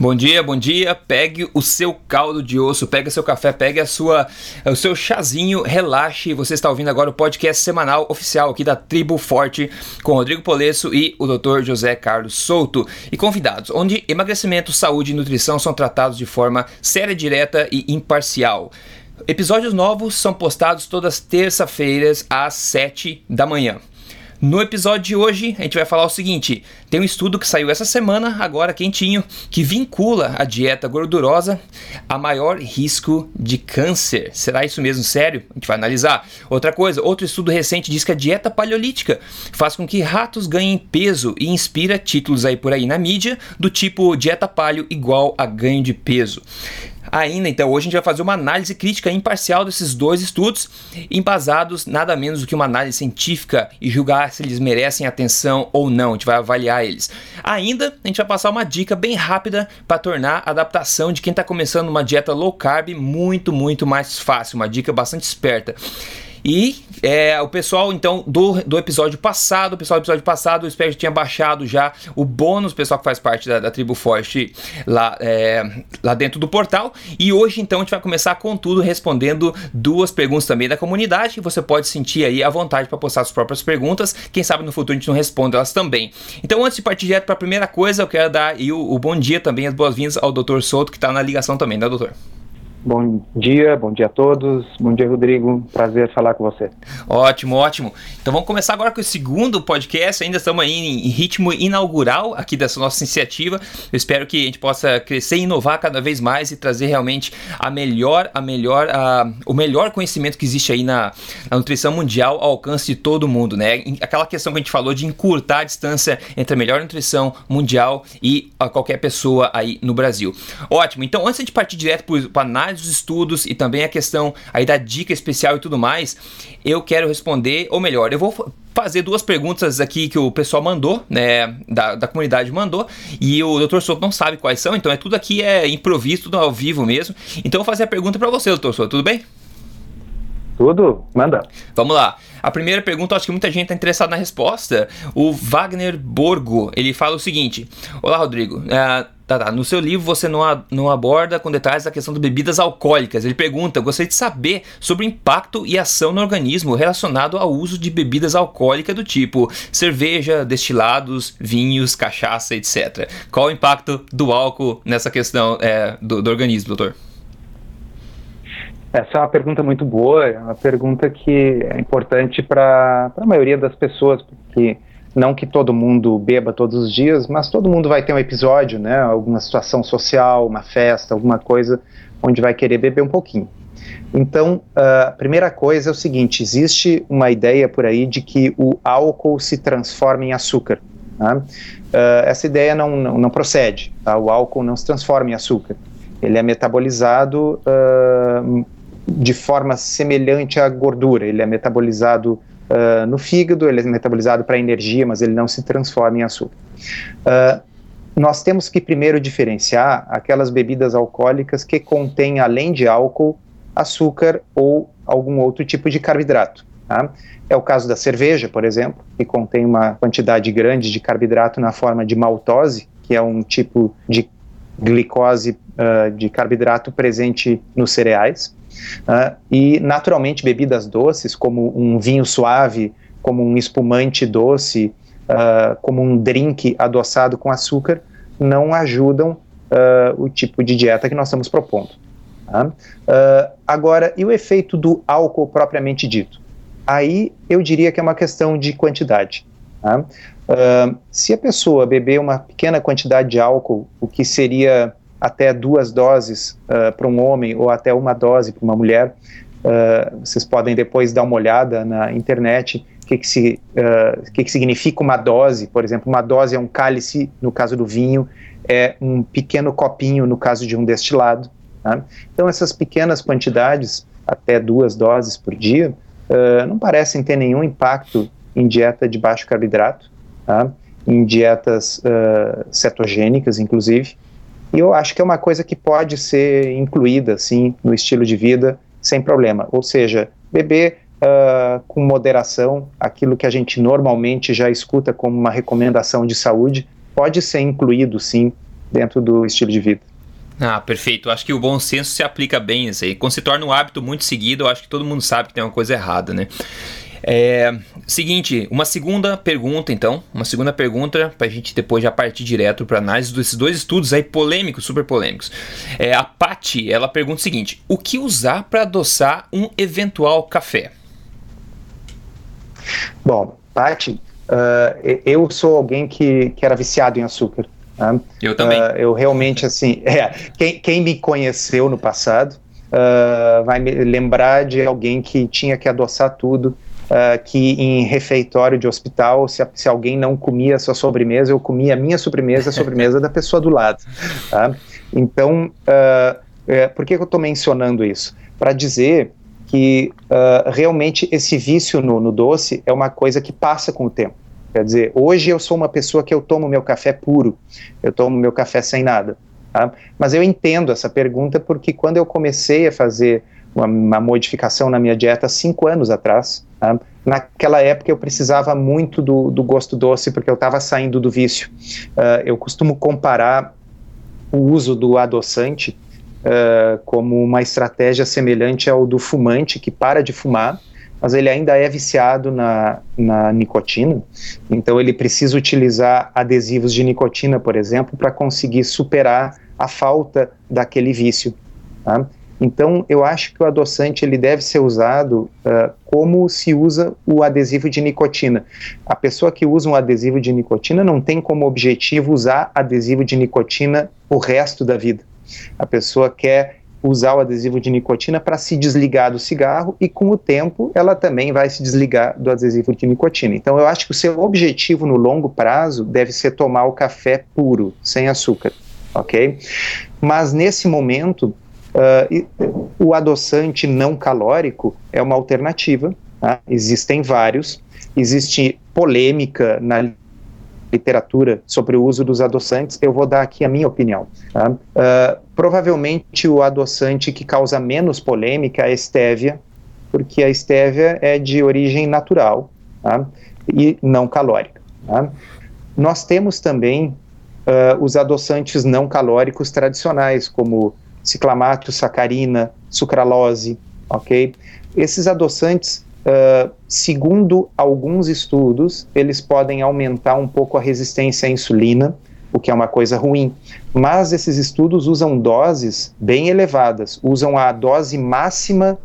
Bom dia, bom dia. Pegue o seu caldo de osso, pegue seu café, pegue a sua, o seu chazinho, relaxe. Você está ouvindo agora o podcast semanal oficial aqui da Tribo Forte com Rodrigo Polesso e o Dr. José Carlos Souto e convidados, onde emagrecimento, saúde e nutrição são tratados de forma séria, direta e imparcial. Episódios novos são postados todas terça-feiras às 7 da manhã. No episódio de hoje, a gente vai falar o seguinte: tem um estudo que saiu essa semana, agora quentinho, que vincula a dieta gordurosa a maior risco de câncer. Será isso mesmo sério? A gente vai analisar. Outra coisa, outro estudo recente diz que a dieta paleolítica faz com que ratos ganhem peso e inspira títulos aí por aí na mídia do tipo dieta paleo igual a ganho de peso ainda. Então, hoje a gente vai fazer uma análise crítica imparcial desses dois estudos, embasados nada menos do que uma análise científica e julgar se eles merecem atenção ou não. A gente vai avaliar eles. Ainda, a gente vai passar uma dica bem rápida para tornar a adaptação de quem está começando uma dieta low carb muito, muito mais fácil. Uma dica bastante esperta. E é, o pessoal, então, do, do episódio passado, o pessoal do episódio passado, espero que tinha baixado já o bônus, o pessoal que faz parte da, da tribo Forte lá, é, lá dentro do portal. E hoje, então, a gente vai começar com tudo respondendo duas perguntas também da comunidade, que você pode sentir aí à vontade para postar suas próprias perguntas. Quem sabe no futuro a gente não responde elas também. Então, antes de partir direto para a primeira coisa, eu quero dar o, o bom dia também, as boas-vindas ao Dr. Souto, que está na ligação também, né, doutor? Bom dia, bom dia a todos. Bom dia, Rodrigo. Prazer falar com você. Ótimo, ótimo. Então vamos começar agora com o segundo podcast. Ainda estamos aí em ritmo inaugural aqui dessa nossa iniciativa. Eu espero que a gente possa crescer e inovar cada vez mais e trazer realmente a melhor, a melhor, a, o melhor conhecimento que existe aí na, na nutrição mundial ao alcance de todo mundo, né? Aquela questão que a gente falou de encurtar a distância entre a melhor nutrição mundial e a qualquer pessoa aí no Brasil. Ótimo. Então antes de partir direto para análise dos estudos e também a questão aí da dica especial e tudo mais, eu quero responder, ou melhor, eu vou fazer duas perguntas aqui que o pessoal mandou, né, da, da comunidade mandou, e o Dr. Souto não sabe quais são, então é tudo aqui é improviso, tudo ao vivo mesmo. Então eu vou fazer a pergunta para você, Dr. Souto, tudo bem? Tudo, manda. Vamos lá. A primeira pergunta, acho que muita gente está interessada na resposta. O Wagner Borgo, ele fala o seguinte: Olá, Rodrigo. Uh, tá, tá. No seu livro você não, a, não aborda com detalhes a questão de bebidas alcoólicas. Ele pergunta: gostaria de saber sobre o impacto e ação no organismo relacionado ao uso de bebidas alcoólicas do tipo cerveja, destilados, vinhos, cachaça, etc. Qual o impacto do álcool nessa questão é, do, do organismo, doutor? Essa é uma pergunta muito boa, é uma pergunta que é importante para a maioria das pessoas, porque não que todo mundo beba todos os dias, mas todo mundo vai ter um episódio, né, alguma situação social, uma festa, alguma coisa onde vai querer beber um pouquinho. Então, a primeira coisa é o seguinte: existe uma ideia por aí de que o álcool se transforma em açúcar. Uh, essa ideia não, não, não procede. Tá? O álcool não se transforma em açúcar. Ele é metabolizado uh, de forma semelhante à gordura. Ele é metabolizado uh, no fígado, ele é metabolizado para energia, mas ele não se transforma em açúcar. Uh, nós temos que primeiro diferenciar aquelas bebidas alcoólicas que contêm, além de álcool, açúcar ou algum outro tipo de carboidrato. Tá? É o caso da cerveja, por exemplo, que contém uma quantidade grande de carboidrato na forma de maltose, que é um tipo de glicose uh, de carboidrato presente nos cereais. Uh, e, naturalmente, bebidas doces, como um vinho suave, como um espumante doce, uh, como um drink adoçado com açúcar, não ajudam uh, o tipo de dieta que nós estamos propondo. Tá? agora, e o efeito do álcool propriamente dito? Aí eu diria que é uma questão de quantidade. Tá? se a pessoa beber uma pequena quantidade de álcool, o que seria até duas doses uh, para um homem ou até uma dose para uma mulher. Uh, vocês podem depois dar uma olhada na internet o que, que, se, uh, que, que significa uma dose. Por exemplo, uma dose é um cálice, no caso do vinho, é um pequeno copinho, no caso de um destilado. Tá? Então, essas pequenas quantidades, até duas doses por dia, uh, não parecem ter nenhum impacto em dieta de baixo carboidrato, tá? em dietas cetogênicas, inclusive. E eu acho que é uma coisa que pode ser incluída, assim, no estilo de vida, sem problema. Ou seja, beber uh, com moderação, aquilo que a gente normalmente já escuta como uma recomendação de saúde, pode ser incluído, sim, dentro do estilo de vida. Ah, perfeito. Acho que o bom senso se aplica bem isso aí. Quando se torna um hábito muito seguido, eu acho que todo mundo sabe que tem uma coisa errada, né? É, seguinte, uma segunda pergunta, então. Uma segunda pergunta para a gente depois já partir direto para análise desses dois estudos aí polêmicos, super polêmicos. É, a Patti, ela pergunta o seguinte: o que usar para adoçar um eventual café? Bom, Patti, uh, eu sou alguém que, que era viciado em açúcar. Tá? Eu também. Uh, eu realmente, assim, é, quem, quem me conheceu no passado uh, vai me lembrar de alguém que tinha que adoçar tudo uh, que em refeitório de hospital, se, se, alguém não comia a sua sobremesa, eu comia a minha sobremesa, a sobremesa da pessoa do lado. Tá? Então, uh, é, por que, que eu estou mencionando isso? Para dizer que uh, realmente esse vício no, no doce é uma coisa que passa com o tempo. Quer dizer, hoje eu sou uma pessoa que eu tomo meu café puro, eu tomo meu café sem nada. Tá? Mas eu entendo essa pergunta porque quando eu comecei a fazer uma, uma modificação na minha dieta cinco anos atrás. Tá? Naquela época eu precisava muito do, do gosto doce porque eu estava saindo do vício. Uh, eu costumo comparar o uso do adoçante uh, como uma estratégia semelhante ao do fumante que para de fumar, mas ele ainda é viciado na, na nicotina, então ele precisa utilizar adesivos de nicotina, por exemplo, para conseguir superar a falta daquele vício. Tá? Então, eu acho que o adoçante ele deve ser usado uh, como se usa o adesivo de nicotina. A pessoa que usa um adesivo de nicotina não tem como objetivo usar adesivo de nicotina o resto da vida. A pessoa quer usar o adesivo de nicotina para se desligar do cigarro e com o tempo ela também vai se desligar do adesivo de nicotina. Então eu acho que o seu objetivo no longo prazo deve ser tomar o café puro, sem açúcar, ok? Mas nesse momento Uh, o adoçante não calórico é uma alternativa, tá? existem vários, existe polêmica na literatura sobre o uso dos adoçantes, eu vou dar aqui a minha opinião. Tá? Uh, provavelmente o adoçante que causa menos polêmica é a estévia, porque a estévia é de origem natural tá? e não calórica. Tá? Nós temos também uh, os adoçantes não calóricos tradicionais, como ciclamato, sacarina, sucralose, ok? Esses adoçantes, uh, segundo alguns estudos, eles podem aumentar um pouco a resistência à insulina, o que é uma coisa ruim. Mas esses estudos usam doses bem elevadas, usam a dose máxima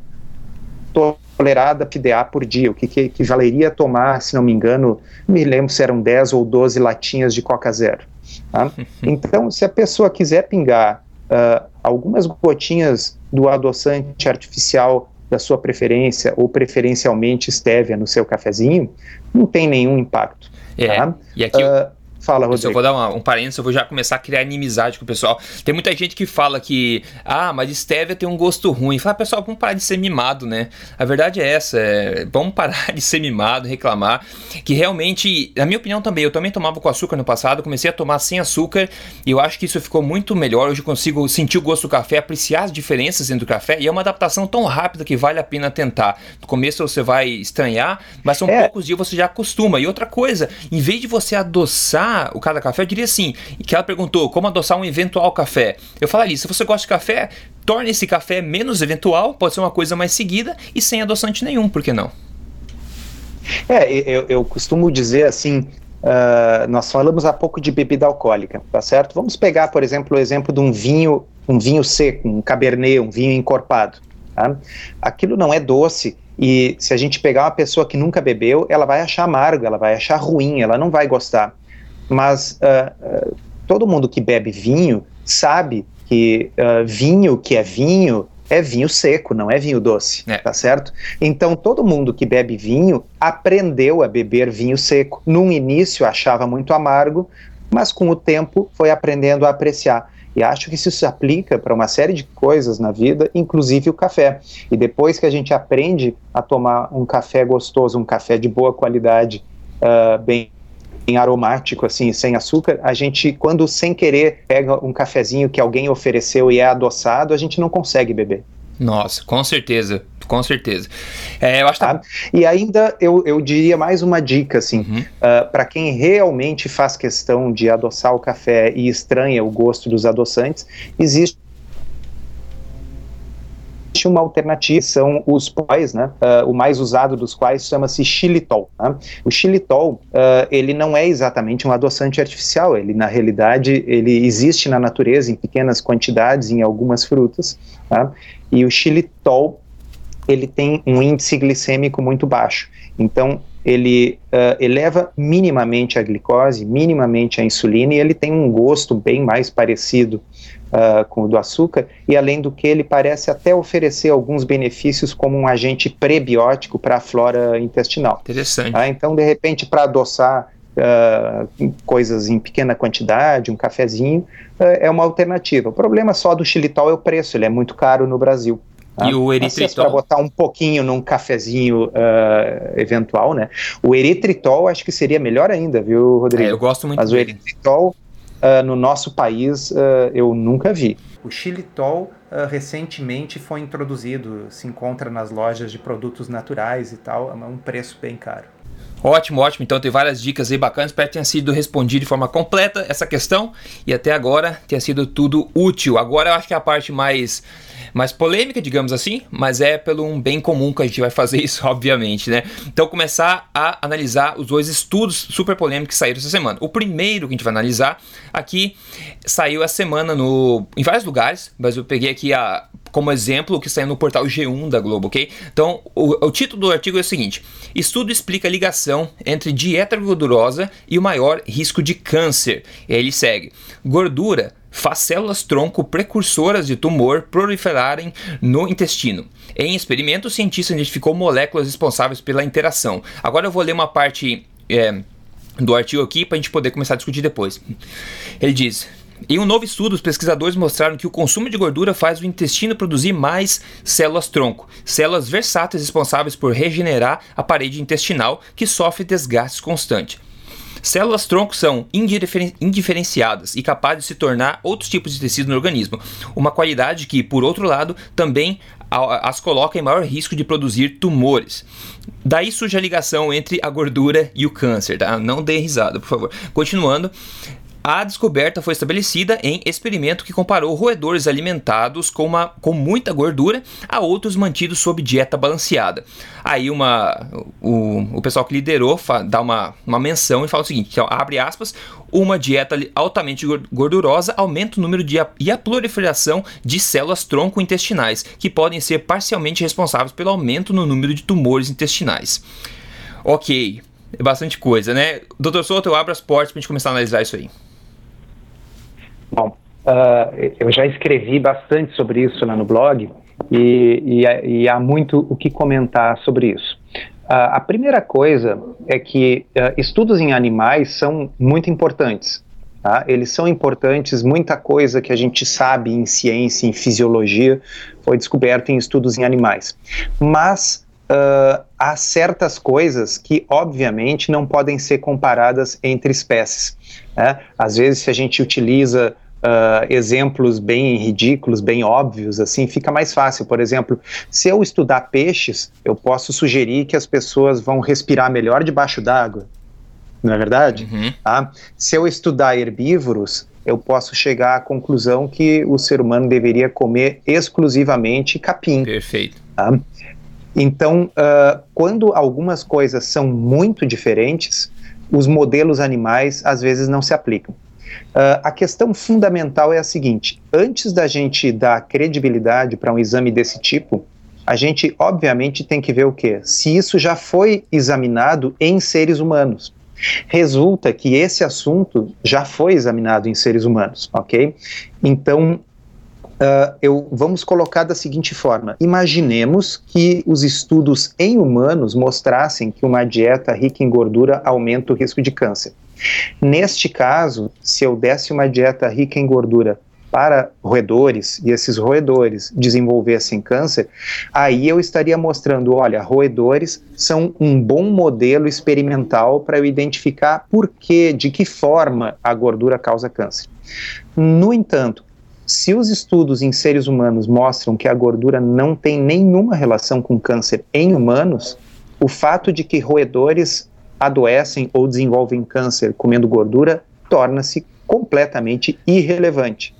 tolerada PDA por dia, o que, que equivaleria a tomar, se não me engano, me lembro se eram 10 ou 12 latinhas de Coca Zero. Tá? Então, se a pessoa quiser pingar uh, algumas gotinhas do adoçante artificial da sua preferência, ou preferencialmente stevia no seu cafezinho, não tem nenhum impacto. É, tá? e aqui... Uh, Fala, Rodrigo. Eu vou dar uma, um parênteses, eu vou já começar a criar inimizade com o pessoal. Tem muita gente que fala que, ah, mas stevia tem um gosto ruim. Fala, pessoal, vamos parar de ser mimado, né? A verdade é essa, é, vamos parar de ser mimado, reclamar, que realmente, na minha opinião também, eu também tomava com açúcar no passado, comecei a tomar sem açúcar e eu acho que isso ficou muito melhor. Hoje eu consigo sentir o gosto do café, apreciar as diferenças entre o café e é uma adaptação tão rápida que vale a pena tentar. No começo você vai estranhar, mas são é. poucos dias você já acostuma. E outra coisa, em vez de você adoçar o cada café, eu diria assim, que ela perguntou como adoçar um eventual café. Eu falaria, se você gosta de café, torne esse café menos eventual, pode ser uma coisa mais seguida e sem adoçante nenhum, por que não? É, eu, eu costumo dizer assim, uh, nós falamos há pouco de bebida alcoólica, tá certo? Vamos pegar, por exemplo, o exemplo de um vinho, um vinho seco, um cabernet, um vinho encorpado. Tá? Aquilo não é doce, e se a gente pegar uma pessoa que nunca bebeu, ela vai achar amargo, ela vai achar ruim, ela não vai gostar. Mas uh, uh, todo mundo que bebe vinho sabe que uh, vinho que é vinho é vinho seco, não é vinho doce, é. tá certo? Então todo mundo que bebe vinho aprendeu a beber vinho seco. No início achava muito amargo, mas com o tempo foi aprendendo a apreciar. E acho que isso se aplica para uma série de coisas na vida, inclusive o café. E depois que a gente aprende a tomar um café gostoso, um café de boa qualidade, uh, bem em aromático, assim, sem açúcar, a gente, quando sem querer pega um cafezinho que alguém ofereceu e é adoçado, a gente não consegue beber. Nossa, com certeza. com certeza. É, eu acho tá? E ainda eu, eu diria mais uma dica, assim, uhum. uh, ah, para quem realmente faz questão de adoçar o café e estranha o gosto dos adoçantes, existe uma alternativa, são os pós, né, uh, o mais usado dos quais chama-se xilitol. Né? O xilitol, uh, ele não é exatamente um adoçante artificial, ele na realidade, ele existe na natureza em pequenas quantidades em algumas frutas, tá? e o xilitol, ele tem um índice glicêmico muito baixo, então ele uh, eleva minimamente a glicose, minimamente a insulina, e ele tem um gosto bem mais parecido uh, com o do açúcar, e além do que ele parece até oferecer alguns benefícios como um agente prebiótico para a flora intestinal. Interessante. Uh, então, de repente, para adoçar uh, coisas em pequena quantidade, um cafezinho, é uma alternativa. O problema só do xilitol é o preço, ele é muito caro no Brasil. E o eritritol? Para botar um pouquinho num cafezinho uh, eventual, né? O eritritol acho que seria melhor ainda, viu, Rodrigo? É, eu gosto muito Mas o eritritol uh, no nosso país uh, eu nunca vi. O xilitol uh, recentemente foi introduzido, se encontra nas lojas de produtos naturais e tal, a um preço bem caro. Ótimo, ótimo. Então tem várias dicas aí bacanas. Espero que tenha sido respondido de forma completa essa questão e até agora tenha sido tudo útil. Agora eu acho que é a parte mais mais polêmica, digamos assim, mas é pelo um bem comum que a gente vai fazer isso, obviamente, né? Então, começar a analisar os dois estudos super polêmicos que saíram essa semana. O primeiro que a gente vai analisar aqui saiu essa semana no, em vários lugares, mas eu peguei aqui a, como exemplo o que saiu no portal G1 da Globo, ok? Então, o, o título do artigo é o seguinte: Estudo explica a ligação entre dieta gordurosa e o maior risco de câncer. E aí ele segue: Gordura faz células-tronco precursoras de tumor proliferarem no intestino. Em experimento, o cientista identificou moléculas responsáveis pela interação. Agora eu vou ler uma parte é, do artigo aqui para a gente poder começar a discutir depois. Ele diz. Em um novo estudo, os pesquisadores mostraram que o consumo de gordura faz o intestino produzir mais células-tronco, células versáteis responsáveis por regenerar a parede intestinal que sofre desgaste constante. Células tronco são indiferenciadas e capazes de se tornar outros tipos de tecido no organismo, uma qualidade que, por outro lado, também as coloca em maior risco de produzir tumores. Daí surge a ligação entre a gordura e o câncer, tá? Não dê risada, por favor. Continuando, a descoberta foi estabelecida em experimento que comparou roedores alimentados com, uma, com muita gordura a outros mantidos sob dieta balanceada. Aí uma, o, o pessoal que liderou dá uma, uma menção e fala o seguinte, então, abre aspas, uma dieta altamente gordurosa aumenta o número de, e a proliferação de células tronco intestinais, que podem ser parcialmente responsáveis pelo aumento no número de tumores intestinais. Ok, é bastante coisa, né? Doutor Souto, eu abro as portas para a gente começar a analisar isso aí. Bom, uh, eu já escrevi bastante sobre isso lá no blog e, e, e há muito o que comentar sobre isso. Uh, a primeira coisa é que uh, estudos em animais são muito importantes. Tá? Eles são importantes, muita coisa que a gente sabe em ciência, em fisiologia, foi descoberta em estudos em animais. Mas uh, há certas coisas que, obviamente, não podem ser comparadas entre espécies. Né? Às vezes, se a gente utiliza uh, exemplos bem ridículos, bem óbvios, assim, fica mais fácil. Por exemplo, se eu estudar peixes, eu posso sugerir que as pessoas vão respirar melhor debaixo d'água, não é verdade? Uhum. Tá? Se eu estudar herbívoros, eu posso chegar à conclusão que o ser humano deveria comer exclusivamente capim. Perfeito. Tá? Então, uh, quando algumas coisas são muito diferentes, os modelos animais às vezes não se aplicam. Uh, a questão fundamental é a seguinte: antes da gente dar credibilidade para um exame desse tipo, a gente obviamente tem que ver o quê? Se isso já foi examinado em seres humanos. Resulta que esse assunto já foi examinado em seres humanos, ok? Então, Uh, eu, vamos colocar da seguinte forma: imaginemos que os estudos em humanos mostrassem que uma dieta rica em gordura aumenta o risco de câncer. Neste caso, se eu desse uma dieta rica em gordura para roedores e esses roedores desenvolvessem câncer, aí eu estaria mostrando, olha, roedores são um bom modelo experimental para eu identificar por que, de que forma a gordura causa câncer. No entanto, se os estudos em seres humanos mostram que a gordura não tem nenhuma relação com câncer em humanos, o fato de que roedores adoecem ou desenvolvem câncer comendo gordura torna-se completamente irrelevante.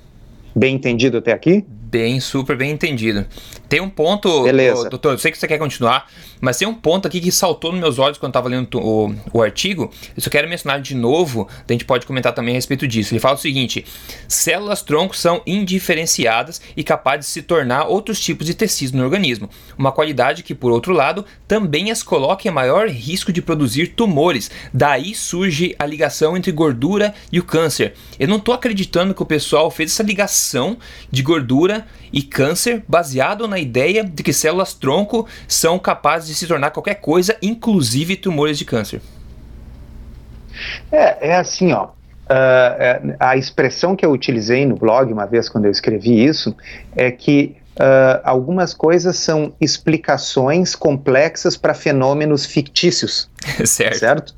Bem entendido até aqui? Bem, super bem entendido. Tem um ponto, Beleza. doutor, eu sei que você quer continuar, mas tem um ponto aqui que saltou nos meus olhos quando eu estava lendo o, o artigo. Eu só quero mencionar de novo, a gente pode comentar também a respeito disso. Ele fala o seguinte: células tronco são indiferenciadas e capazes de se tornar outros tipos de tecidos no organismo. Uma qualidade que, por outro lado, também as coloca em maior risco de produzir tumores. Daí surge a ligação entre gordura e o câncer. Eu não estou acreditando que o pessoal fez essa ligação de gordura e câncer baseado na ideia de que células tronco são capazes de se tornar qualquer coisa, inclusive tumores de câncer. É, é assim, ó. Uh, a expressão que eu utilizei no blog uma vez quando eu escrevi isso é que uh, algumas coisas são explicações complexas para fenômenos fictícios. certo. certo?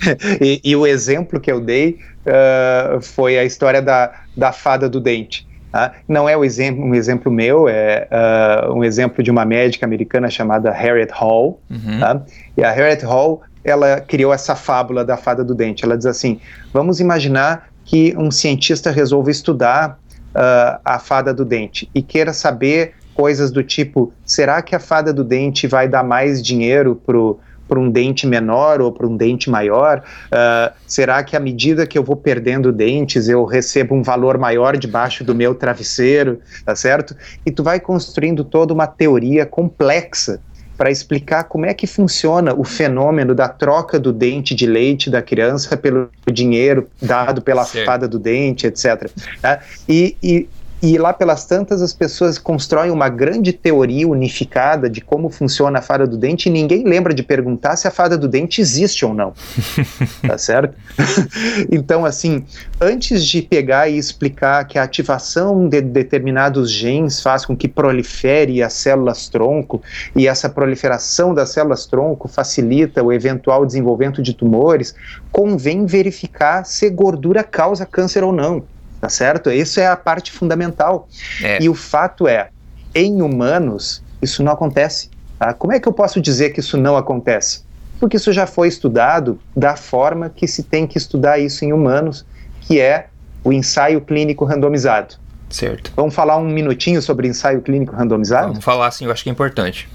e, e, o exemplo que eu dei uh, foi a história da, da fada do dente. Tá? Não é um exemplo, um exemplo meu, é uh, um exemplo de uma médica americana chamada Harriet Hall. Uhum. Tá? E a Harriet Hall, ela criou essa fábula da fada do dente. Ela diz assim: vamos imaginar que um cientista resolve estudar uh, a fada do dente e queira saber coisas do tipo: será que a fada do dente vai dar mais dinheiro pro para um dente menor ou para um dente maior? Uh, será que à medida que eu vou perdendo dentes, eu recebo um valor maior debaixo do meu travesseiro, tá certo? E tu vai construindo toda uma teoria complexa para explicar como é que funciona o fenômeno da troca do dente de leite da criança pelo dinheiro dado pela certo. fada do dente, etc. Tá? E, e e lá pelas tantas as pessoas constroem uma grande teoria unificada de como funciona a fada do dente e ninguém lembra de perguntar se a fada do dente existe ou não. tá certo? então, assim, antes de pegar e explicar que a ativação de determinados genes faz com que prolifere as células tronco e essa proliferação das células tronco facilita o eventual desenvolvimento de tumores, convém verificar se gordura causa câncer ou não tá certo? Isso é a parte fundamental. É. E o fato é, em humanos, isso não acontece. Tá? Como é que eu posso dizer que isso não acontece? Porque isso já foi estudado da forma que se tem que estudar isso em humanos, que é o ensaio clínico randomizado. Certo. Vamos falar um minutinho sobre ensaio clínico randomizado? Vamos falar sim, eu acho que é importante.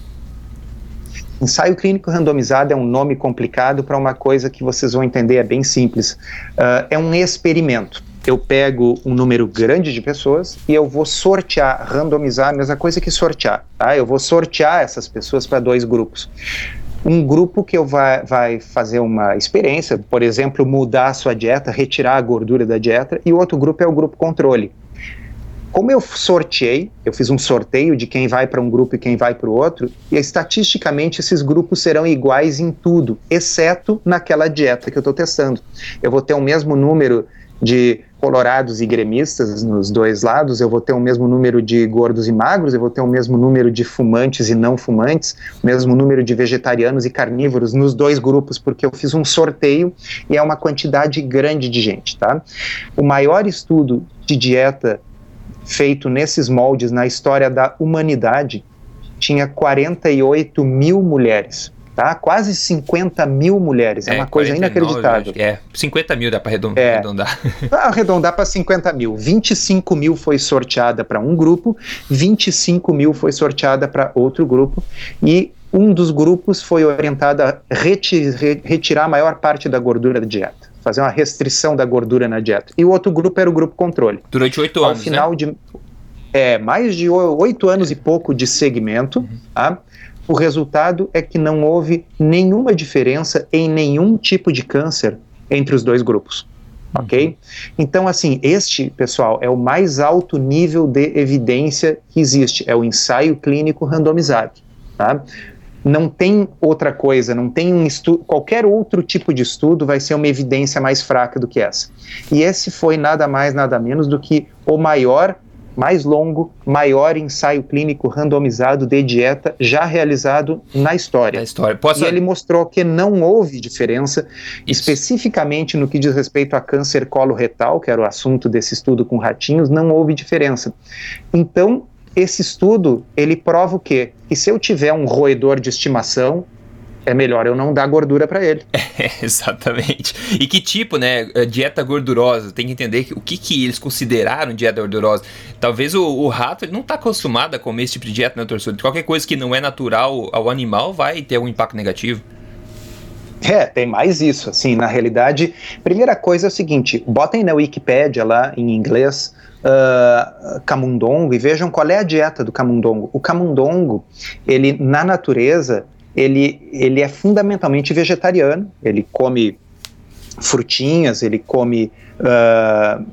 Ensaio clínico randomizado é um nome complicado para uma coisa que vocês vão entender, é bem simples. Uh, é um experimento eu pego um número grande de pessoas e eu vou sortear, randomizar, a mesma coisa que sortear, tá? Eu vou sortear essas pessoas para dois grupos. Um grupo que eu vai, vai fazer uma experiência, por exemplo, mudar a sua dieta, retirar a gordura da dieta, e o outro grupo é o grupo controle. Como eu sorteei, eu fiz um sorteio de quem vai para um grupo e quem vai para o outro, e estatisticamente esses grupos serão iguais em tudo, exceto naquela dieta que eu estou testando. Eu vou ter o mesmo número de colorados e gremistas nos dois lados, eu vou ter o mesmo número de gordos e magros, eu vou ter o mesmo número de fumantes e não fumantes, o mesmo número de vegetarianos e carnívoros nos dois grupos, porque eu fiz um sorteio e é uma quantidade grande de gente, tá? O maior estudo de dieta feito nesses moldes na história da humanidade tinha 48 mil mulheres tá? Quase 50 mil mulheres, é, é uma coisa 49, inacreditável. É, 50 mil dá para é, arredondar. arredondar para 50 mil. 25 mil foi sorteada para um grupo, 25 mil foi sorteada para outro grupo, e um dos grupos foi orientado a reti retirar a maior parte da gordura da dieta, fazer uma restrição da gordura na dieta. E o outro grupo era o grupo controle. Durante oito anos, Ao final né? de é, mais de oito anos e pouco de segmento, uhum. tá? O resultado é que não houve nenhuma diferença em nenhum tipo de câncer entre os dois grupos. Uhum. Ok? Então, assim, este, pessoal, é o mais alto nível de evidência que existe. É o ensaio clínico randomizado. Tá? Não tem outra coisa, não tem um estudo, qualquer outro tipo de estudo vai ser uma evidência mais fraca do que essa. E esse foi nada mais, nada menos do que o maior mais longo, maior ensaio clínico randomizado de dieta já realizado na história. Na história. Posso... E ele mostrou que não houve diferença, Isso. especificamente no que diz respeito a câncer coloretal, que era o assunto desse estudo com ratinhos, não houve diferença. Então, esse estudo, ele prova o quê? Que se eu tiver um roedor de estimação, é melhor eu não dar gordura para ele. É, exatamente. E que tipo, né? É, dieta gordurosa. Tem que entender que, o que, que eles consideraram dieta gordurosa. Talvez o, o rato ele não está acostumado a comer esse tipo de dieta, né, torcedor? Qualquer coisa que não é natural ao animal vai ter algum impacto negativo. É, tem mais isso. Assim, na realidade, primeira coisa é o seguinte: botem na Wikipédia lá em inglês uh, camundongo e vejam qual é a dieta do camundongo. O camundongo, ele na natureza, ele, ele é fundamentalmente vegetariano, ele come frutinhas, ele come, uh,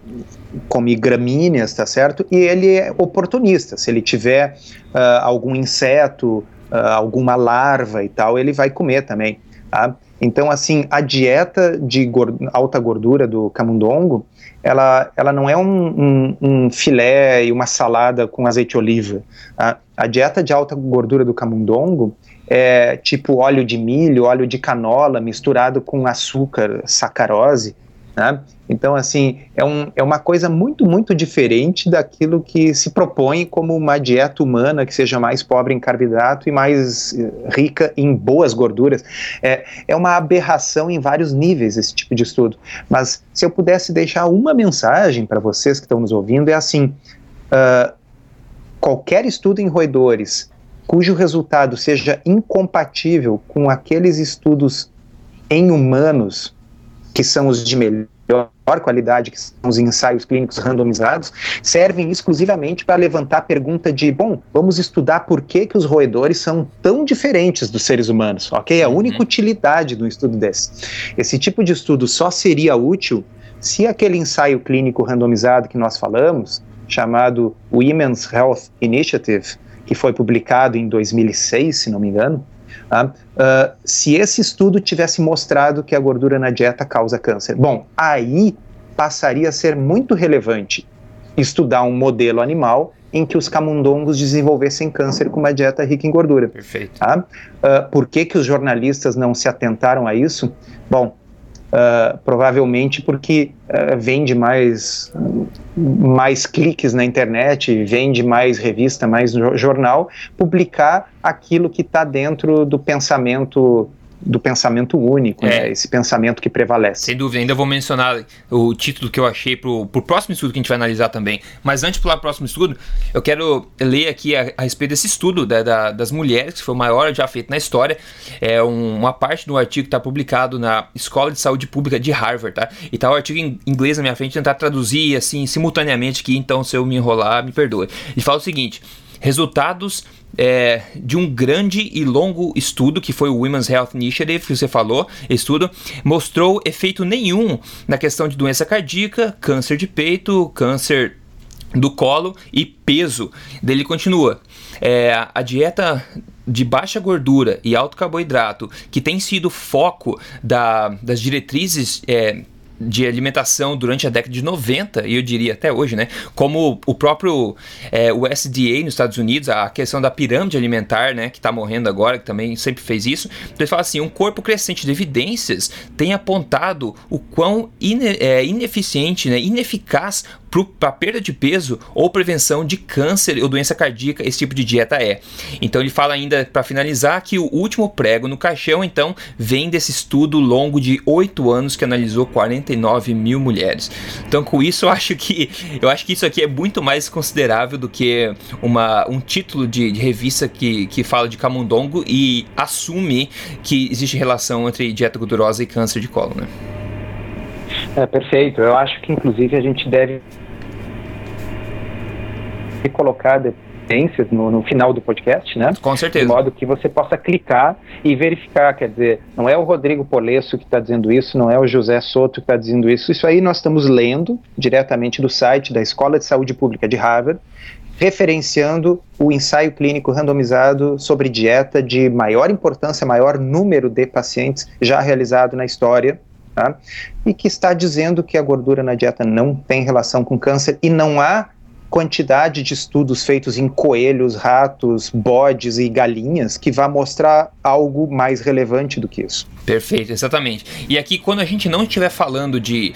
come gramíneas, tá certo? E ele é oportunista, se ele tiver uh, algum inseto, uh, alguma larva e tal, ele vai comer também, tá? Então, assim, a dieta de alta gordura do camundongo, ela, ela não é um, um, um, filé e uma salada com azeite oliva. Tá? A dieta de alta gordura do camundongo, é, tipo óleo de milho, óleo de canola misturado com açúcar, sacarose, né? Então, assim, é, um, é uma coisa muito, muito diferente daquilo que se propõe como uma dieta humana que seja mais pobre em carboidrato e mais eh, rica em boas gorduras. É, é uma aberração em vários níveis esse tipo de estudo. Mas se eu pudesse deixar uma mensagem para vocês que estão nos ouvindo, é assim: uh, qualquer estudo em roedores cujo resultado seja incompatível com aqueles estudos em humanos, que são os de melhor qualidade, que são os ensaios clínicos randomizados, servem exclusivamente para levantar a pergunta de, bom, vamos estudar por que, que os roedores são tão diferentes dos seres humanos, ok? É a uhum. única utilidade do estudo desse. Esse tipo de estudo só seria útil se aquele ensaio clínico randomizado que nós falamos, chamado Women's Health Initiative, que foi publicado em 2006, se não me engano, uh, se esse estudo tivesse mostrado que a gordura na dieta causa câncer, bom, aí passaria a ser muito relevante estudar um modelo animal em que os camundongos desenvolvessem câncer com uma dieta rica em gordura. Perfeito. Tá? Uh, por que, que os jornalistas não se atentaram a isso? Bom, Uh, provavelmente porque uh, vende mais, mais cliques na internet, vende mais revista, mais jornal, publicar aquilo que está dentro do pensamento do pensamento único, é. né? esse pensamento que prevalece. Sem dúvida, ainda vou mencionar o título que eu achei para o próximo estudo que a gente vai analisar também. Mas antes de pular para o próximo estudo, eu quero ler aqui a, a respeito desse estudo da, da, das mulheres, que foi o maior já feito na história. É um, uma parte do artigo que está publicado na Escola de Saúde Pública de Harvard, tá? E está o artigo em inglês na minha frente, tentar traduzir assim simultaneamente aqui, então se eu me enrolar, me perdoe. E fala o seguinte: resultados é, de um grande e longo estudo, que foi o Women's Health Initiative, que você falou, estudo, mostrou efeito nenhum na questão de doença cardíaca, câncer de peito, câncer do colo e peso. Dele continua. É, a dieta de baixa gordura e alto carboidrato, que tem sido foco da, das diretrizes é, de alimentação durante a década de 90, e eu diria até hoje, né? Como o próprio é, o SDA nos Estados Unidos, a questão da pirâmide alimentar, né? Que está morrendo agora, que também sempre fez isso. Então ele fala assim: um corpo crescente de evidências tem apontado o quão ine, é, ineficiente, né, ineficaz para perda de peso ou prevenção de câncer ou doença cardíaca esse tipo de dieta é. Então ele fala ainda para finalizar que o último prego no caixão então vem desse estudo longo de oito anos que analisou 49 mil mulheres. Então com isso eu acho que eu acho que isso aqui é muito mais considerável do que uma, um título de, de revista que, que fala de camundongo e assume que existe relação entre dieta gordurosa e câncer de colo, né? É perfeito. Eu acho que inclusive a gente deve colocar evidências no, no, final do podcast, né? Com certeza. De modo que você possa clicar e verificar, quer dizer, não é o Rodrigo Polesso que está dizendo isso, não é o José Soto que está dizendo isso, isso aí nós estamos lendo diretamente do site da Escola de Saúde Pública de Harvard, referenciando o ensaio clínico randomizado sobre dieta de maior importância, maior número de pacientes já realizado na história, tá? e que está dizendo que a gordura na dieta não tem relação com câncer e não há quantidade de estudos feitos em coelhos, ratos, bodes e galinhas que vai mostrar algo mais relevante do que isso. Perfeito, exatamente. E aqui, quando a gente não estiver falando de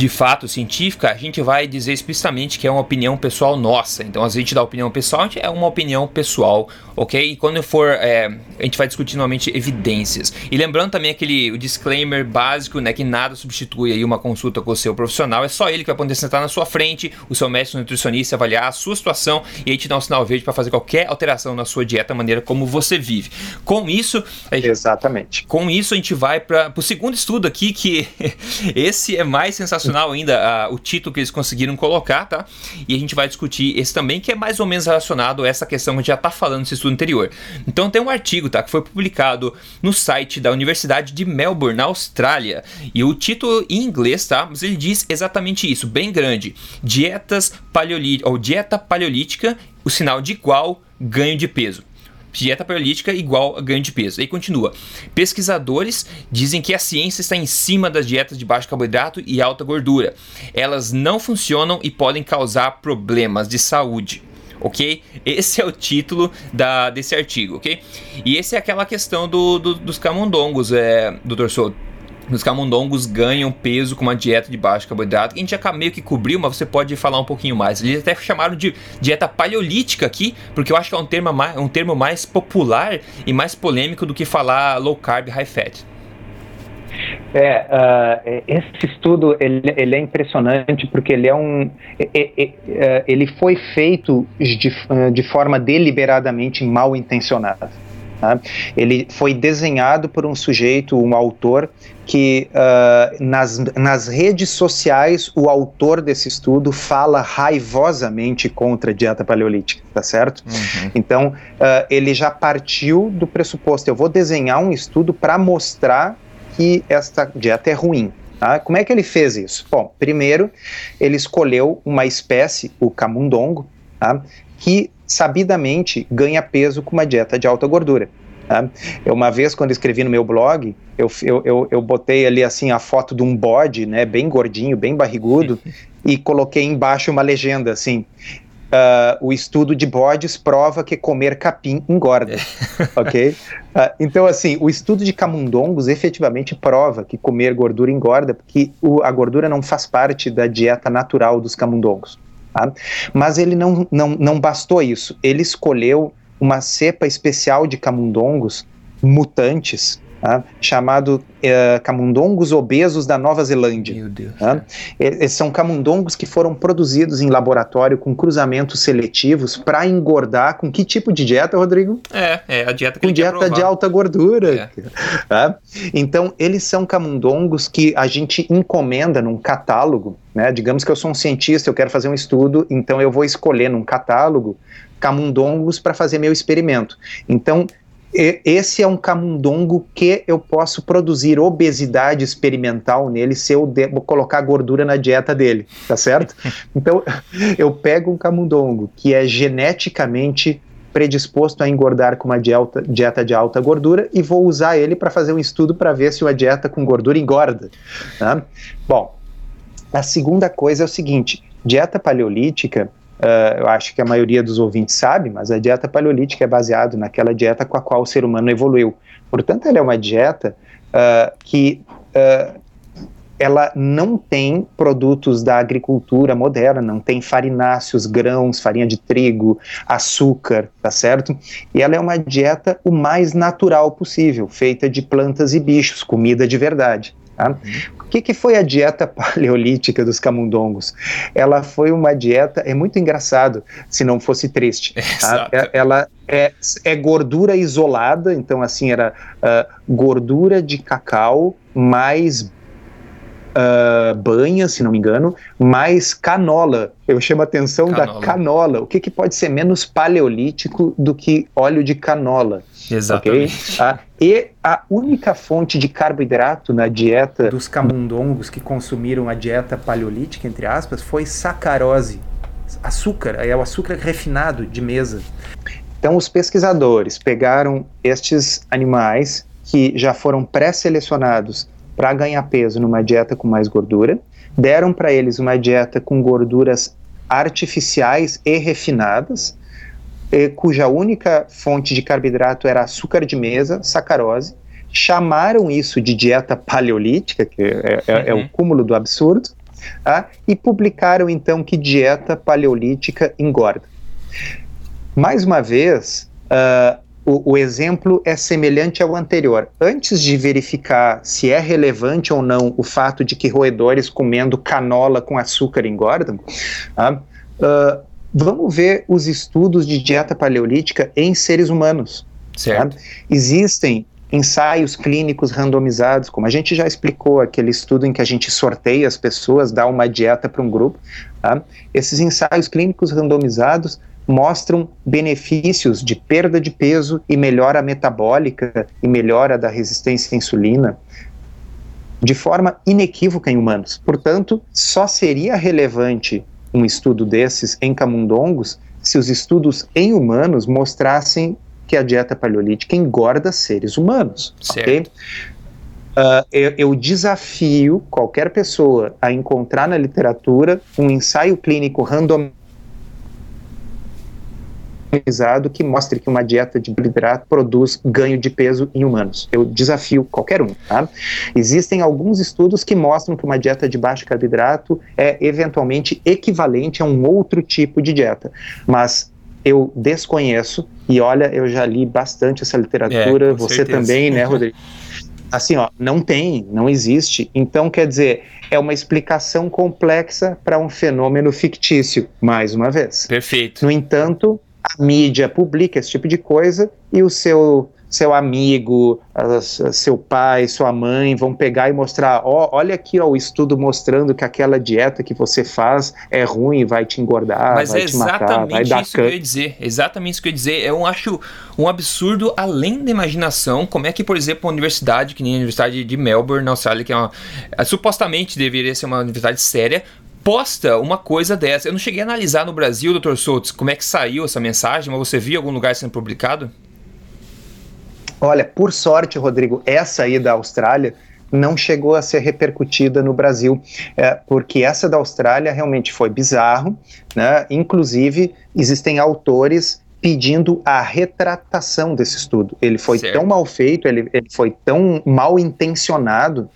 de fato científica, a gente vai dizer explicitamente que é uma opinião pessoal nossa. Então, a gente dá opinião pessoal, é uma opinião pessoal, ok? E quando for, é, a gente vai discutir novamente evidências. E lembrando também aquele o disclaimer básico, né, que nada substitui aí uma consulta com o seu profissional, é só ele que vai poder sentar na sua frente, o seu médico nutricionista avaliar a sua situação e aí te dar um sinal verde para fazer qualquer alteração na sua dieta, maneira como você vive. Com isso, gente, exatamente. Com isso a gente vai para o segundo estudo aqui que esse é mais sensacional sensacional ainda o título que eles conseguiram colocar, tá? E a gente vai discutir esse também, que é mais ou menos relacionado a essa questão que a gente já tá falando nesse estudo anterior. Então tem um artigo, tá? Que foi publicado no site da Universidade de Melbourne, na Austrália. E o título em inglês, tá? Mas ele diz exatamente isso, bem grande. Dietas paleolíticas, ou dieta paleolítica, o sinal de igual ganho de peso dieta paleolítica igual a ganho de peso. Aí continua. Pesquisadores dizem que a ciência está em cima das dietas de baixo carboidrato e alta gordura. Elas não funcionam e podem causar problemas de saúde. Ok? Esse é o título da, desse artigo, ok? E esse é aquela questão do, do dos camundongos, é, doutor Souto os camundongos ganham peso com uma dieta de baixo carboidrato, a gente já meio que cobriu, mas você pode falar um pouquinho mais. Eles até chamaram de dieta paleolítica aqui, porque eu acho que é um termo mais, um termo mais popular e mais polêmico do que falar low carb, high fat. É, uh, esse estudo ele, ele, é impressionante porque ele é um, ele foi feito de, de forma deliberadamente mal intencionada. Tá? Ele foi desenhado por um sujeito, um autor, que uh, nas, nas redes sociais o autor desse estudo fala raivosamente contra a dieta paleolítica, tá certo? Uhum. Então, uh, ele já partiu do pressuposto: eu vou desenhar um estudo para mostrar que esta dieta é ruim. Tá? Como é que ele fez isso? Bom, primeiro, ele escolheu uma espécie, o camundongo, tá? que sabidamente ganha peso com uma dieta de alta gordura. Tá? Eu, uma vez, quando escrevi no meu blog, eu, eu, eu, eu, botei ali assim a foto de um bode, né, bem gordinho, bem barrigudo, e coloquei embaixo uma legenda assim. Uh, o estudo de bodes prova que comer capim engorda, ok? Uh, então, assim, o estudo de camundongos efetivamente prova que comer gordura engorda, porque o, a gordura não faz parte da dieta natural dos camundongos. Tá? Mas ele não, não, não bastou isso. Ele escolheu uma cepa especial de camundongos mutantes, tá? chamado uh, camundongos obesos da Nova Zelândia. Meu Deus. Esses são camundongos que foram produzidos em laboratório com cruzamentos seletivos para engordar com que tipo de dieta, Rodrigo? É, é a dieta que Com dieta de alta gordura. É. Tá? Então, eles são camundongos que a gente encomenda num catálogo, né? Digamos que eu sou um cientista, eu quero fazer um estudo, então eu vou escolher num catálogo camundongos para fazer meu experimento. Então, esse é um camundongo que eu posso produzir obesidade experimental nele se eu colocar gordura na dieta dele, tá certo? Então, eu pego um camundongo que é geneticamente predisposto a engordar com uma dieta, dieta de alta gordura e vou usar ele para fazer um estudo para ver se uma dieta com gordura engorda. Tá? Bom, a segunda coisa é o seguinte: dieta paleolítica Uh, eu acho que a maioria dos ouvintes sabe, mas a dieta paleolítica é baseada naquela dieta com a qual o ser humano evoluiu. Portanto, ela é uma dieta uh, que uh, ela não tem produtos da agricultura moderna, não tem farináceos, grãos, farinha de trigo, açúcar, tá certo? E ela é uma dieta o mais natural possível, feita de plantas e bichos, comida de verdade. Tá? O que, que foi a dieta paleolítica dos camundongos? Ela foi uma dieta, é muito engraçado se não fosse triste. Tá? É, ela é, é, gordura isolada, então assim, era uh, gordura de cacau mais Uh, banha, se não me engano, mais canola. Eu chamo a atenção canola. da canola. O que, que pode ser menos paleolítico do que óleo de canola? Exatamente. Okay? Ah, e a única fonte de carboidrato na dieta dos camundongos que consumiram a dieta paleolítica, entre aspas, foi sacarose, açúcar, é o açúcar refinado de mesa. Então, os pesquisadores pegaram estes animais que já foram pré-selecionados para ganhar peso numa dieta com mais gordura, deram para eles uma dieta com gorduras artificiais e refinadas, e, cuja única fonte de carboidrato era açúcar de mesa, sacarose. Chamaram isso de dieta paleolítica, que é, é, uhum. é o uhum. cúmulo do absurdo, tá? e publicaram então que dieta paleolítica engorda. Mais uma vez, uh, o, o, exemplo é semelhante ao anterior. Antes de verificar se é relevante ou não o fato de que roedores comendo canola com açúcar engordam, uh, vamos ver os estudos de dieta paleolítica em seres humanos. Certo. Existem ensaios clínicos randomizados, como a gente já explicou, aquele estudo em que a gente sorteia as pessoas, dá uma dieta para um grupo. Tá? Esses ensaios clínicos randomizados mostram benefícios de perda de peso e melhora metabólica e melhora da resistência à insulina de forma inequívoca em humanos. Portanto, só seria relevante um estudo desses em camundongos se os estudos em humanos mostrassem que a dieta paleolítica engorda seres humanos. Certo. Okay? Uh, eu, eu, desafio qualquer pessoa a encontrar na literatura um ensaio clínico randomizado que mostre que uma dieta de carboidrato produz ganho de peso em humanos. Eu desafio qualquer um. Tá? Existem alguns estudos que mostram que uma dieta de baixo carboidrato é eventualmente equivalente a um outro tipo de dieta, mas eu desconheço e olha, eu já li bastante essa literatura, é, você certeza. também, né, Rodrigo? Assim, ó, não tem, não existe. Então, quer dizer, é uma explicação complexa para um fenômeno fictício, mais uma vez. Perfeito. No entanto, a mídia publica esse tipo de coisa e o seu seu amigo, seu pai, sua mãe vão pegar e mostrar, ó, olha aqui ó, o estudo mostrando que aquela dieta que você faz é ruim, vai te engordar, Mas vai é te matar, vai dar isso que eu ia dizer, exatamente isso que eu ia dizer. Eu acho um absurdo além da imaginação, como é que, por exemplo, uma universidade, que nem a Universidade de Melbourne, na Austrália, que é uma, supostamente deveria ser uma universidade séria, posta uma coisa dessa. Eu não cheguei a analisar no Brasil, doutor Soutos, como é que saiu essa mensagem, mas você viu algum lugar sendo publicado? Olha, por sorte, Rodrigo, essa aí da Austrália não chegou a ser repercutida no Brasil, é, porque essa da Austrália realmente foi bizarro, né? Inclusive, existem autores pedindo a retratação desse estudo. Ele foi certo. tão mal feito, ele, ele foi tão mal intencionado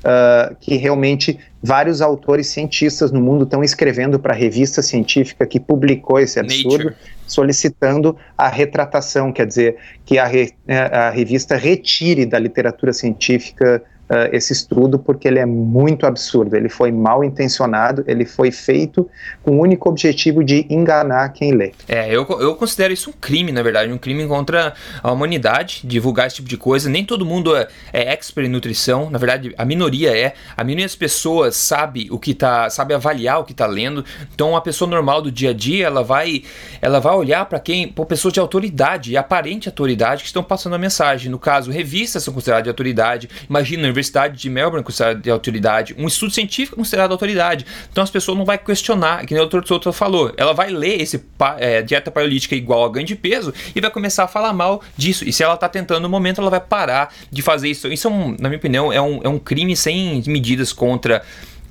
uh, que realmente vários autores cientistas no mundo estão escrevendo para a revista científica que publicou esse absurdo, Nature. solicitando a retratação, quer dizer, que a, re, a revista retire da literatura científica uh, esse estudo porque ele é muito absurdo, ele foi mal intencionado, ele foi feito com o único objetivo de enganar quem lê. É, eu, eu considero isso um crime, na verdade, um crime contra a humanidade, divulgar esse tipo de coisa. Nem todo mundo é, é expert em nutrição, na verdade, a minoria é. A minoria das pessoas sabe o que tá, sabe avaliar o que está lendo. Então, uma pessoa normal do dia a dia, ela vai, ela vai olhar para quem, para pessoas de autoridade aparente autoridade que estão passando a mensagem. No caso, revistas são consideradas de autoridade. Imagina Universidade de Melbourne considerada de autoridade, um estudo científico considerado autoridade. Então as pessoas não vai questionar, que nem o Dr. Souto falou. Ela vai ler esse é, dieta paleolítica igual a ganho de peso e vai começar a falar mal disso. E se ela está tentando no momento, ela vai parar de fazer isso. Isso, é um, na minha opinião, é um, é um crime sem medidas contra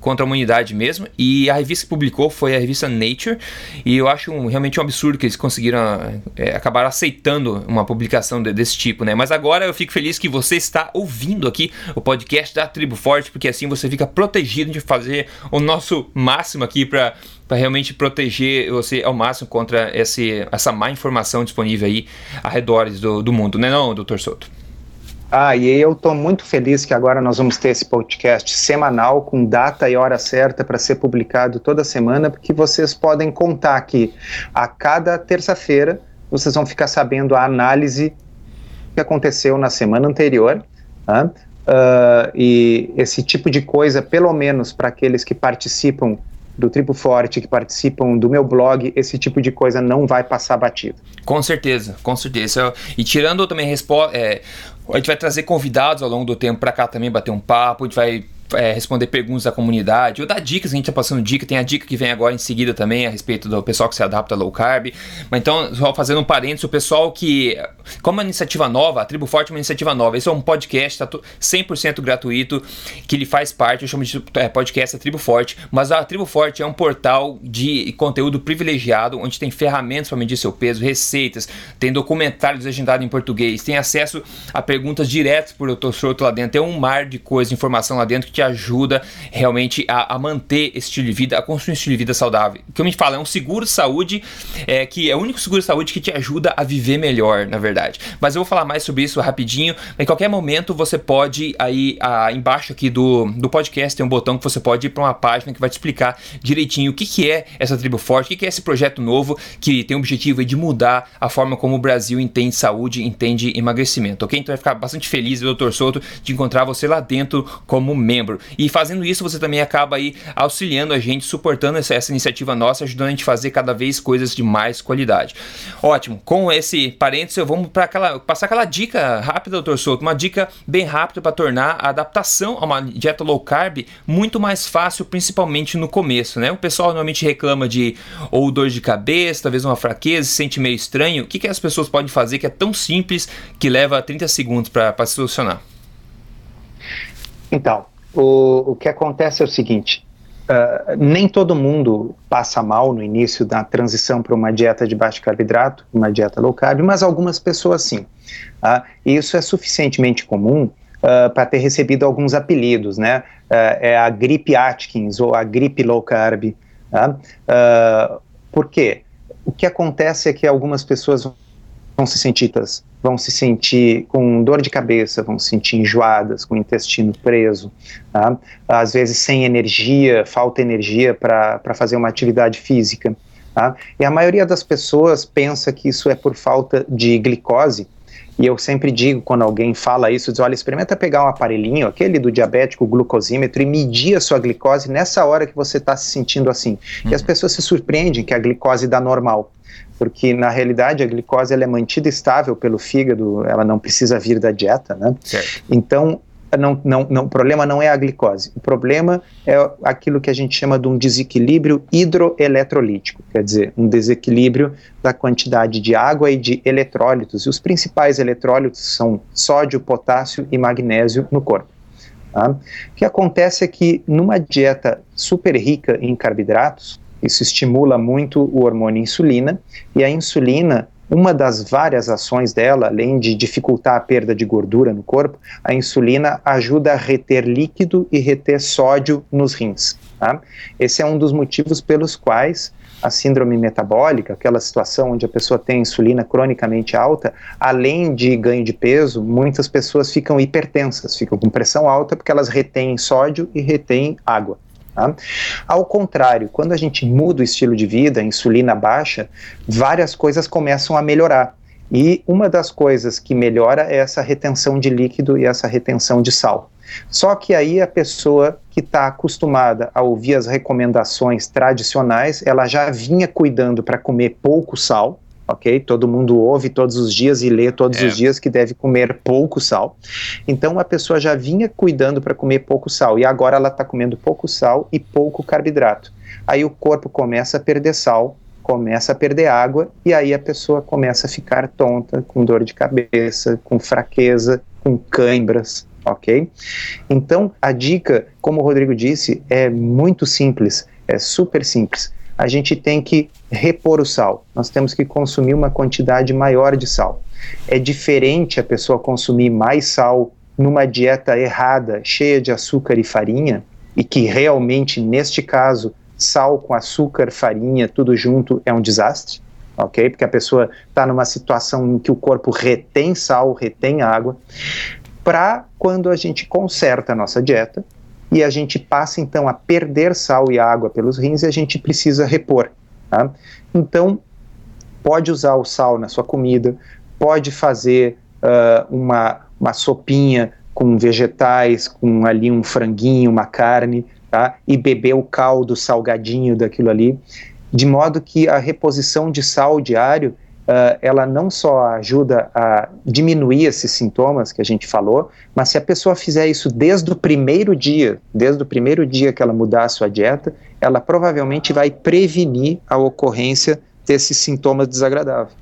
contra a humanidade mesmo. E a revista que publicou foi a revista Nature. E eu acho um, realmente um absurdo que eles conseguiram é, acabar aceitando uma publicação de, desse tipo, né? Mas agora eu fico feliz que você está ouvindo aqui o podcast da Tribo Forte, porque assim você fica protegido de fazer o nosso máximo aqui para para realmente proteger você ao máximo contra esse, essa má informação disponível aí arredores do, do mundo, né não, doutor Souto? Ah, e eu estou muito feliz que agora nós vamos ter esse podcast semanal com data e hora certa para ser publicado toda semana, porque vocês podem contar que a cada terça-feira vocês vão ficar sabendo a análise que aconteceu na semana anterior. Tá? Uh, e esse tipo de coisa, pelo menos para aqueles que participam do Tribo Forte, que participam do meu blog, esse tipo de coisa não vai passar batido. Com certeza, com certeza. E tirando também é, a gente vai trazer convidados ao longo do tempo para cá também bater um papo, a gente vai é, responder perguntas da comunidade ou dar dicas, a gente tá passando dica, tem a dica que vem agora em seguida também a respeito do pessoal que se adapta a low carb. Mas então, só fazendo um parênteses, o pessoal que, como é uma iniciativa nova, a Tribo Forte é uma iniciativa nova, esse é um podcast tá 100% gratuito que ele faz parte, eu chamo de é, podcast a Tribo Forte, mas a Tribo Forte é um portal de conteúdo privilegiado, onde tem ferramentas para medir seu peso, receitas, tem documentários legendados em português, tem acesso a perguntas diretas por eu tô lá dentro, tem um mar de coisa, informação lá dentro te ajuda realmente a, a, manter esse estilo de vida, a construir um estilo de vida saudável. O que eu me falo é um seguro de saúde, é, que é o único seguro de saúde que te ajuda a viver melhor, na verdade. Mas eu vou falar mais sobre isso rapidinho. Em qualquer momento você pode aí a, embaixo aqui do, do podcast tem um botão que você pode ir para uma página que vai te explicar direitinho o que, que é essa tribo forte, o que, que é esse projeto novo que tem o objetivo de mudar a forma como o Brasil entende saúde, entende emagrecimento, ok? Então vai ficar bastante feliz, Dr. Souto, de encontrar você lá dentro como membro. E fazendo isso, você também acaba aí auxiliando a gente, suportando essa, essa iniciativa nossa, ajudando a gente a fazer cada vez coisas de mais qualidade. Ótimo. Com esse parênteses, eu vou para aquela passar aquela dica rápida, doutor Souto, uma dica bem rápida para tornar a adaptação a uma dieta low carb muito mais fácil, principalmente no começo, né? O pessoal normalmente reclama de ou dor de cabeça, talvez uma fraqueza, se sente meio estranho. O que, que as pessoas podem fazer que é tão simples que leva 30 segundos para se solucionar? Então, o, o que acontece é o seguinte: uh, nem todo mundo passa mal no início da transição para uma dieta de baixo carboidrato, uma dieta low carb, mas algumas pessoas sim. Uh, isso é suficientemente comum uh, para ter recebido alguns apelidos, né? é a gripe Atkins ou a gripe low carb. Tá? por quê? O que acontece é que algumas pessoas vão se sentir vão se sentir com dor de cabeça, vão se sentir enjoadas, com o intestino preso, tá? às vezes sem energia, falta energia para fazer uma atividade física. Tá? E a maioria das pessoas pensa que isso é por falta de glicose, e eu sempre digo, quando alguém fala isso, diz, olha, experimenta pegar um aparelhinho, aquele do diabético, o glucosímetro, e medir a sua glicose nessa hora que você está se sentindo assim. Uhum. E as uhum. pessoas se surpreendem que a glicose dá normal porque na realidade a glicose ela é mantida estável pelo fígado, ela não precisa vir da dieta, né? Certo. Então, não, não, não, o problema não é a glicose, o problema é aquilo que a gente chama de um desequilíbrio hidroeletrolítico, quer dizer, um desequilíbrio da quantidade de água e de eletrólitos, e os principais eletrólitos são sódio, potássio e magnésio no corpo. Tá? O que acontece é que numa dieta super rica em carboidratos, isso estimula muito o hormônio insulina, e a insulina, uma das várias ações dela, além de dificultar a perda de gordura no corpo, a insulina ajuda a reter líquido e reter sódio nos rins. Tá? Esse é um dos motivos pelos quais a síndrome metabólica, aquela situação onde a pessoa tem insulina cronicamente alta, além de ganho de peso, muitas pessoas ficam hipertensas, ficam com pressão alta porque elas retêm sódio e retêm água. Tá? Ao contrário, quando a gente muda o estilo de vida, insulina baixa, várias coisas começam a melhorar. E uma das coisas que melhora é essa retenção de líquido e essa retenção de sal. Só que aí a pessoa que está acostumada a ouvir as recomendações tradicionais, ela já vinha cuidando para comer pouco sal, ok? Todo mundo ouve todos os dias e lê todos é. os dias que deve comer pouco sal. Então a pessoa já vinha cuidando para comer pouco sal e agora ela está comendo pouco sal e pouco carboidrato. Aí o corpo começa a perder sal, começa a perder água e aí a pessoa começa a ficar tonta, com dor de cabeça, com fraqueza, com cãibras, ok? Então a dica, como o Rodrigo disse, é muito simples, é super simples a gente tem que repor o sal. Nós temos que consumir uma quantidade maior de sal. É diferente a pessoa consumir mais sal numa dieta errada, cheia de açúcar e farinha, e que realmente, neste caso, sal com açúcar, farinha, tudo junto é um desastre, ok? Porque a pessoa está numa situação em que o corpo retém sal, retém água, para quando a gente conserta a nossa dieta, e a gente passa então a perder sal e água pelos rins e a gente precisa repor. Tá? Então, pode usar o sal na sua comida, pode fazer uh, uma, uma sopinha com vegetais, com ali um franguinho, uma carne, tá? e beber o caldo salgadinho daquilo ali, de modo que a reposição de sal diário uh, ela não só ajuda a diminuir esses sintomas que a gente falou, mas se a pessoa fizer isso desde o primeiro dia, desde o primeiro dia que ela mudar a sua dieta, ela provavelmente vai prevenir a ocorrência desses sintomas desagradáveis.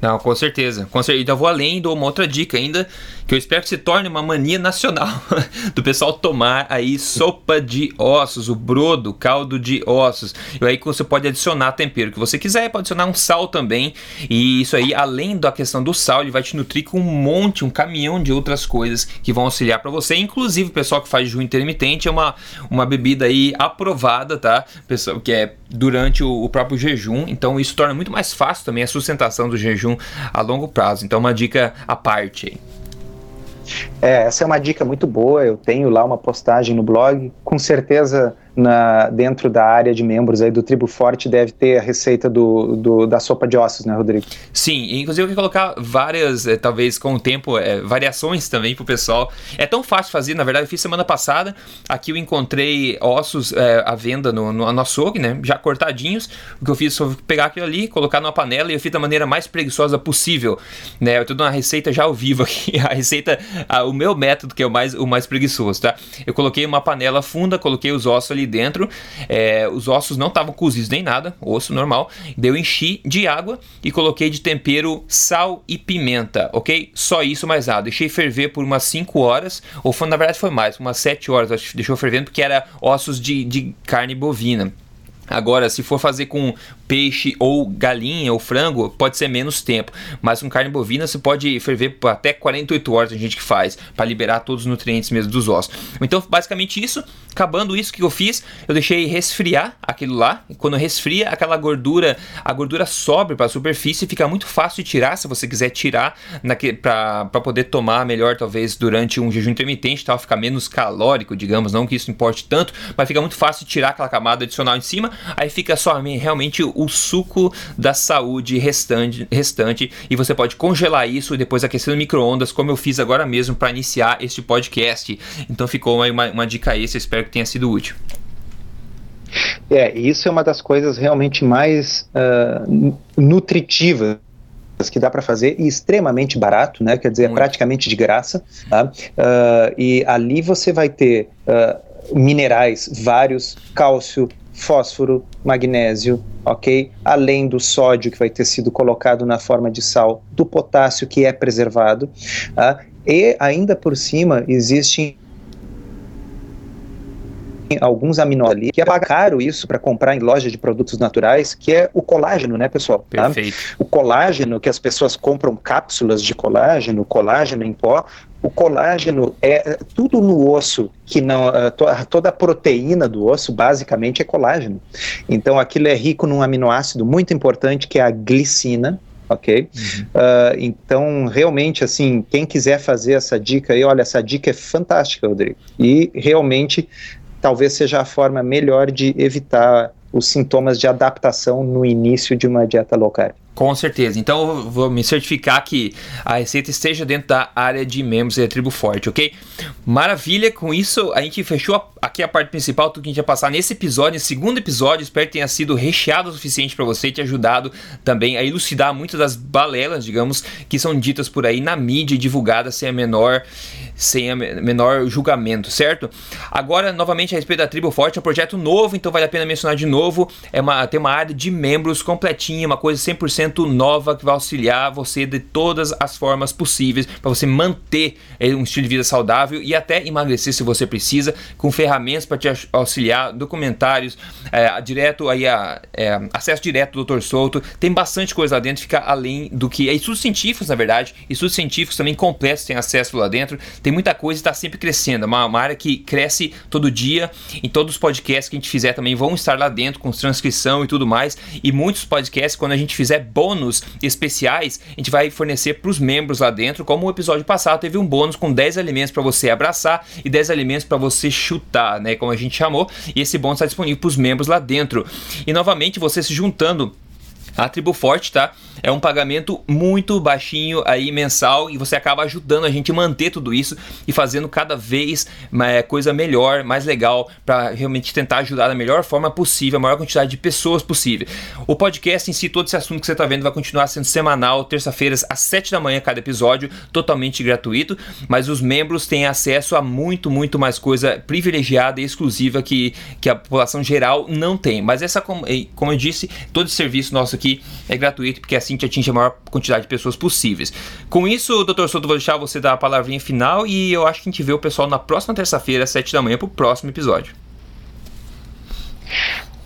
Não, com certeza. Com certeza. Então vou além, dou uma outra dica ainda, que eu espero que se torne uma mania nacional do pessoal tomar aí sopa de ossos, o brodo, caldo de ossos. E aí você pode adicionar tempero que você quiser, pode adicionar um sal também. E isso aí, além da questão do sal, ele vai te nutrir com um monte, um caminhão de outras coisas que vão auxiliar para você. Inclusive, o pessoal que faz jejum intermitente é uma, uma bebida aí aprovada, tá? Pessoal que é durante o, o próprio jejum. Então isso torna muito mais fácil também a sustentação do jejum a longo prazo. Então uma dica à parte aí. É, essa é uma dica muito boa. Eu tenho lá uma postagem no blog. Com certeza na, dentro da área de membros aí do Tribo Forte deve ter a receita do, do da sopa de ossos, né, Rodrigo? Sim, inclusive eu quero colocar várias, é, talvez com o tempo, é, variações também pro pessoal. É tão fácil fazer, na verdade, eu fiz semana passada. Aqui eu encontrei ossos é, à venda no, no, no açougue, né? Já cortadinhos. O que eu fiz foi pegar aquilo ali, colocar numa panela e eu fiz da maneira mais preguiçosa possível. Né? Eu tô dando uma receita já ao vivo aqui. A receita, a, o meu método, que é o mais, o mais preguiçoso, tá? Eu coloquei uma panela funda, coloquei os ossos ali dentro. É, os ossos não estavam cozidos nem nada, osso normal. Daí eu enchi de água e coloquei de tempero sal e pimenta, ok? Só isso, mais nada. Deixei ferver por umas 5 horas, ou foi, na verdade foi mais, umas 7 horas, acho que deixou fervendo, porque era ossos de, de carne bovina. Agora, se for fazer com peixe ou galinha ou frango, pode ser menos tempo. Mas com carne bovina, você pode ferver por até 48 horas, a gente que faz, para liberar todos os nutrientes mesmo dos ossos. Então, basicamente isso. Acabando isso que eu fiz, eu deixei resfriar aquilo lá. E quando resfria, aquela gordura, a gordura sobe para a superfície e fica muito fácil de tirar, se você quiser tirar para poder tomar melhor, talvez durante um jejum intermitente, tal, ficar menos calórico, digamos, não que isso importe tanto, mas fica muito fácil de tirar aquela camada adicional em cima, aí fica só realmente o suco da saúde restante, restante e você pode congelar isso e depois aquecer no micro-ondas, como eu fiz agora mesmo para iniciar este podcast. Então ficou uma, uma dica essa, espero que tenha sido útil. É, isso é uma das coisas realmente mais uh, nutritivas que dá para fazer e extremamente barato, né? Quer dizer, é praticamente de graça. Tá? Uh, e ali você vai ter uh, minerais vários, cálcio, fósforo, magnésio, ok? Além do sódio que vai ter sido colocado na forma de sal, do potássio que é preservado, tá? e ainda por cima existem alguns aminoácidos que é caro isso para comprar em loja de produtos naturais, que é o colágeno, né, pessoal? Tá? Perfeito. O colágeno que as pessoas compram cápsulas de colágeno, colágeno em pó, o colágeno é tudo no osso que não eh, toda a proteína do osso basicamente é colágeno. Então aquilo é rico num aminoácido muito importante que é a glicina, ok? Uhum. Uh, então, realmente, assim, quem quiser fazer essa dica aí, olha, essa dica é fantástica, Rodrigo. E realmente, talvez seja a forma melhor de evitar os sintomas de adaptação no início de uma dieta low carb. Com certeza. Então eu vou me certificar que a receita esteja dentro da área de membros da Tribo Forte, ok? Maravilha, com isso a gente fechou aqui a parte principal, tudo que a gente ia passar nesse episódio, nesse segundo episódio. Espero que tenha sido recheado o suficiente para você e te ajudado também a elucidar muitas das balelas, digamos, que são ditas por aí na mídia e divulgadas sem a menor sem a menor julgamento, certo? Agora, novamente, a respeito da Tribo Forte, é um projeto novo, então vale a pena mencionar de novo. É uma, tem uma área de membros completinha, uma coisa 100% nova que vai auxiliar você de todas as formas possíveis para você manter eh, um estilo de vida saudável e até emagrecer se você precisa, com ferramentas para te auxiliar, documentários, é, direto aí a, é, acesso direto do Dr. Souto. Tem bastante coisa lá dentro, fica além do que. É estudos científicos, na verdade, estudos científicos também completos tem acesso lá dentro tem muita coisa e está sempre crescendo. É uma, uma, área que cresce todo dia. Em todos os podcasts que a gente fizer também vão estar lá dentro com transcrição e tudo mais. E muitos podcasts, quando a gente fizer bônus especiais, a gente vai fornecer para os membros lá dentro. Como o episódio passado teve um bônus com 10 alimentos para você abraçar e 10 alimentos para você chutar, né? Como a gente chamou. E esse bônus está disponível para os membros lá dentro. E novamente, você se juntando A Tribo Forte, tá? É um pagamento muito baixinho aí mensal e você acaba ajudando a gente a manter tudo isso e fazendo cada vez é, coisa melhor, mais legal para realmente tentar ajudar da melhor forma possível, a maior quantidade de pessoas possível. O podcast em si, todo esse assunto que você está vendo vai continuar sendo semanal, terça-feiras às 7 da manhã cada episódio, totalmente gratuito, mas os membros têm acesso a muito, muito mais coisa privilegiada e exclusiva que, que a população geral não tem. Mas essa, como, eu disse, todo esse serviço nosso aqui é gratuito porque assim te atinge a maior quantidade de pessoas possíveis. Com isso, doutor Souto, vou deixar você dar a palavrinha final e eu acho que a gente vê o pessoal na próxima terça-feira, às 7 da manhã, para o próximo episódio.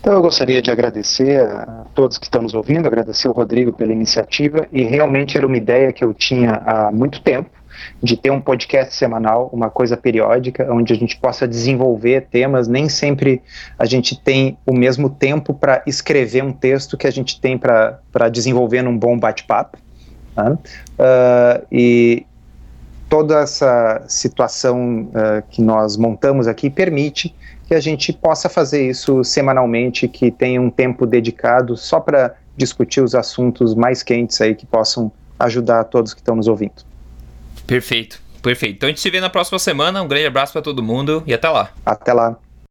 Então eu gostaria de agradecer a todos que estão nos ouvindo, agradecer o Rodrigo pela iniciativa e realmente era uma ideia que eu tinha há muito tempo de ter um podcast semanal, uma coisa periódica, onde a gente possa desenvolver temas. Nem sempre a gente tem o mesmo tempo para escrever um texto que a gente tem para desenvolver num bom bate-papo. Né? Uh, e toda essa situação uh, que nós montamos aqui permite que a gente possa fazer isso semanalmente, que tenha um tempo dedicado só para discutir os assuntos mais quentes aí que possam ajudar todos que estão nos ouvindo. Perfeito, perfeito. Então a gente se vê na próxima semana. Um grande abraço para todo mundo e até lá. Até lá.